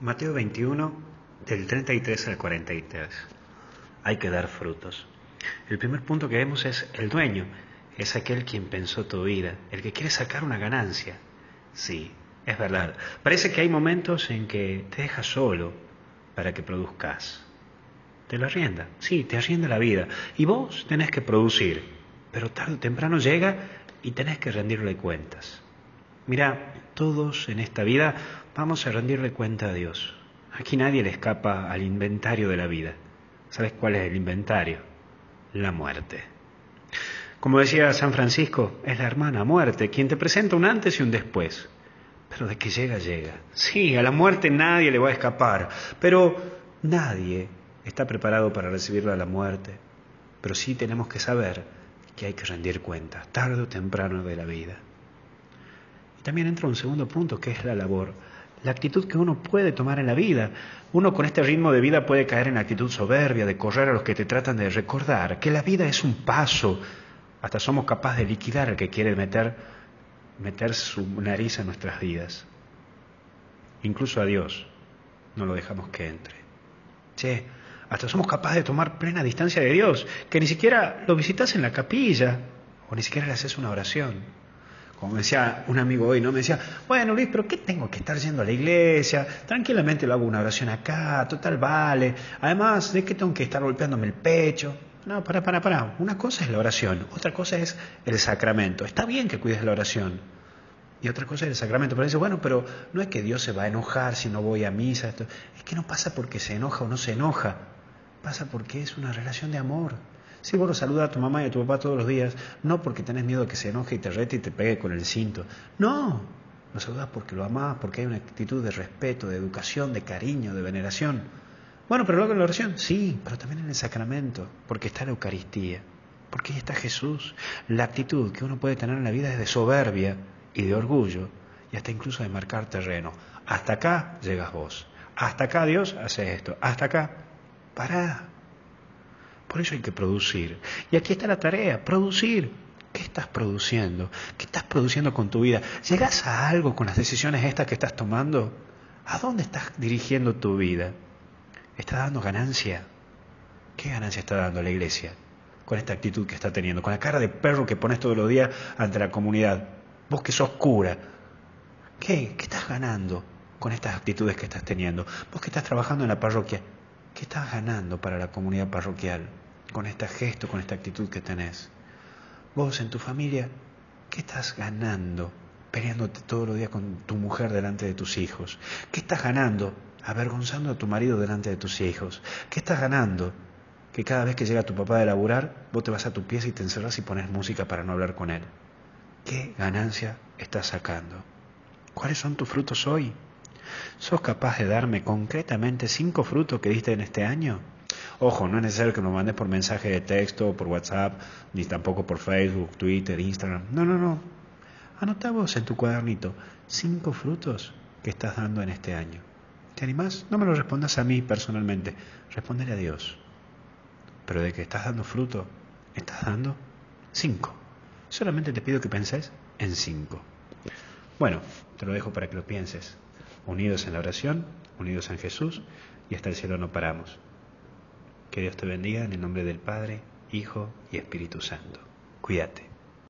Mateo 21, del 33 al 43. Hay que dar frutos. El primer punto que vemos es el dueño, es aquel quien pensó tu vida, el que quiere sacar una ganancia. Sí, es verdad. Parece que hay momentos en que te dejas solo para que produzcas. Te lo arrienda, sí, te arrienda la vida. Y vos tenés que producir, pero tarde o temprano llega y tenés que rendirle cuentas. Mira, todos en esta vida vamos a rendirle cuenta a Dios. Aquí nadie le escapa al inventario de la vida. ¿Sabes cuál es el inventario? La muerte. Como decía San Francisco, es la hermana muerte quien te presenta un antes y un después. Pero de que llega, llega. Sí, a la muerte nadie le va a escapar, pero nadie está preparado para recibirla a la muerte. Pero sí tenemos que saber que hay que rendir cuentas, tarde o temprano de la vida. Y también entra un segundo punto que es la labor, la actitud que uno puede tomar en la vida. Uno con este ritmo de vida puede caer en la actitud soberbia, de correr a los que te tratan de recordar, que la vida es un paso. Hasta somos capaces de liquidar al que quiere meter, meter su nariz en nuestras vidas. Incluso a Dios no lo dejamos que entre. Che, hasta somos capaces de tomar plena distancia de Dios, que ni siquiera lo visitas en la capilla o ni siquiera le haces una oración. Como decía un amigo hoy, ¿no? Me decía, bueno Luis, pero ¿qué tengo que estar yendo a la iglesia? Tranquilamente lo hago una oración acá, total vale. Además, ¿de qué tengo que estar golpeándome el pecho? No, para, para, para. Una cosa es la oración, otra cosa es el sacramento. Está bien que cuides la oración. Y otra cosa es el sacramento. Pero dice, bueno, pero no es que Dios se va a enojar si no voy a misa. Esto. Es que no pasa porque se enoja o no se enoja. Pasa porque es una relación de amor. Si vos lo saludas a tu mamá y a tu papá todos los días, no porque tenés miedo que se enoje y te rete y te pegue con el cinto. No, lo saludas porque lo amás, porque hay una actitud de respeto, de educación, de cariño, de veneración. Bueno, pero luego en la oración, sí, pero también en el sacramento, porque está la Eucaristía, porque ahí está Jesús. La actitud que uno puede tener en la vida es de soberbia y de orgullo, y hasta incluso de marcar terreno. Hasta acá llegas vos. Hasta acá Dios hace esto. Hasta acá, pará. Por eso hay que producir. Y aquí está la tarea, producir. ¿Qué estás produciendo? ¿Qué estás produciendo con tu vida? ¿Llegas a algo con las decisiones estas que estás tomando? ¿A dónde estás dirigiendo tu vida? ¿Está dando ganancia? ¿Qué ganancia está dando la iglesia con esta actitud que está teniendo? Con la cara de perro que pones todos los días ante la comunidad. Vos que sos cura. ¿Qué? ¿Qué estás ganando con estas actitudes que estás teniendo? Vos que estás trabajando en la parroquia. ¿Qué estás ganando para la comunidad parroquial con este gesto, con esta actitud que tenés? Vos en tu familia, ¿qué estás ganando peleándote todos los días con tu mujer delante de tus hijos? ¿Qué estás ganando avergonzando a tu marido delante de tus hijos? ¿Qué estás ganando que cada vez que llega tu papá de laburar, vos te vas a tu pieza y te encerras y pones música para no hablar con él? ¿Qué ganancia estás sacando? ¿Cuáles son tus frutos hoy? ¿Sos capaz de darme concretamente cinco frutos que diste en este año? Ojo, no es necesario que me mandes por mensaje de texto, por WhatsApp, ni tampoco por Facebook, Twitter, Instagram. No, no, no. Anota vos en tu cuadernito cinco frutos que estás dando en este año. ¿Te animás? No me lo respondas a mí personalmente, respondele a Dios. Pero de que estás dando fruto, estás dando cinco. Solamente te pido que penses en cinco. Bueno, te lo dejo para que lo pienses unidos en la oración, unidos en Jesús, y hasta el cielo no paramos. Que Dios te bendiga en el nombre del Padre, Hijo y Espíritu Santo. Cuídate.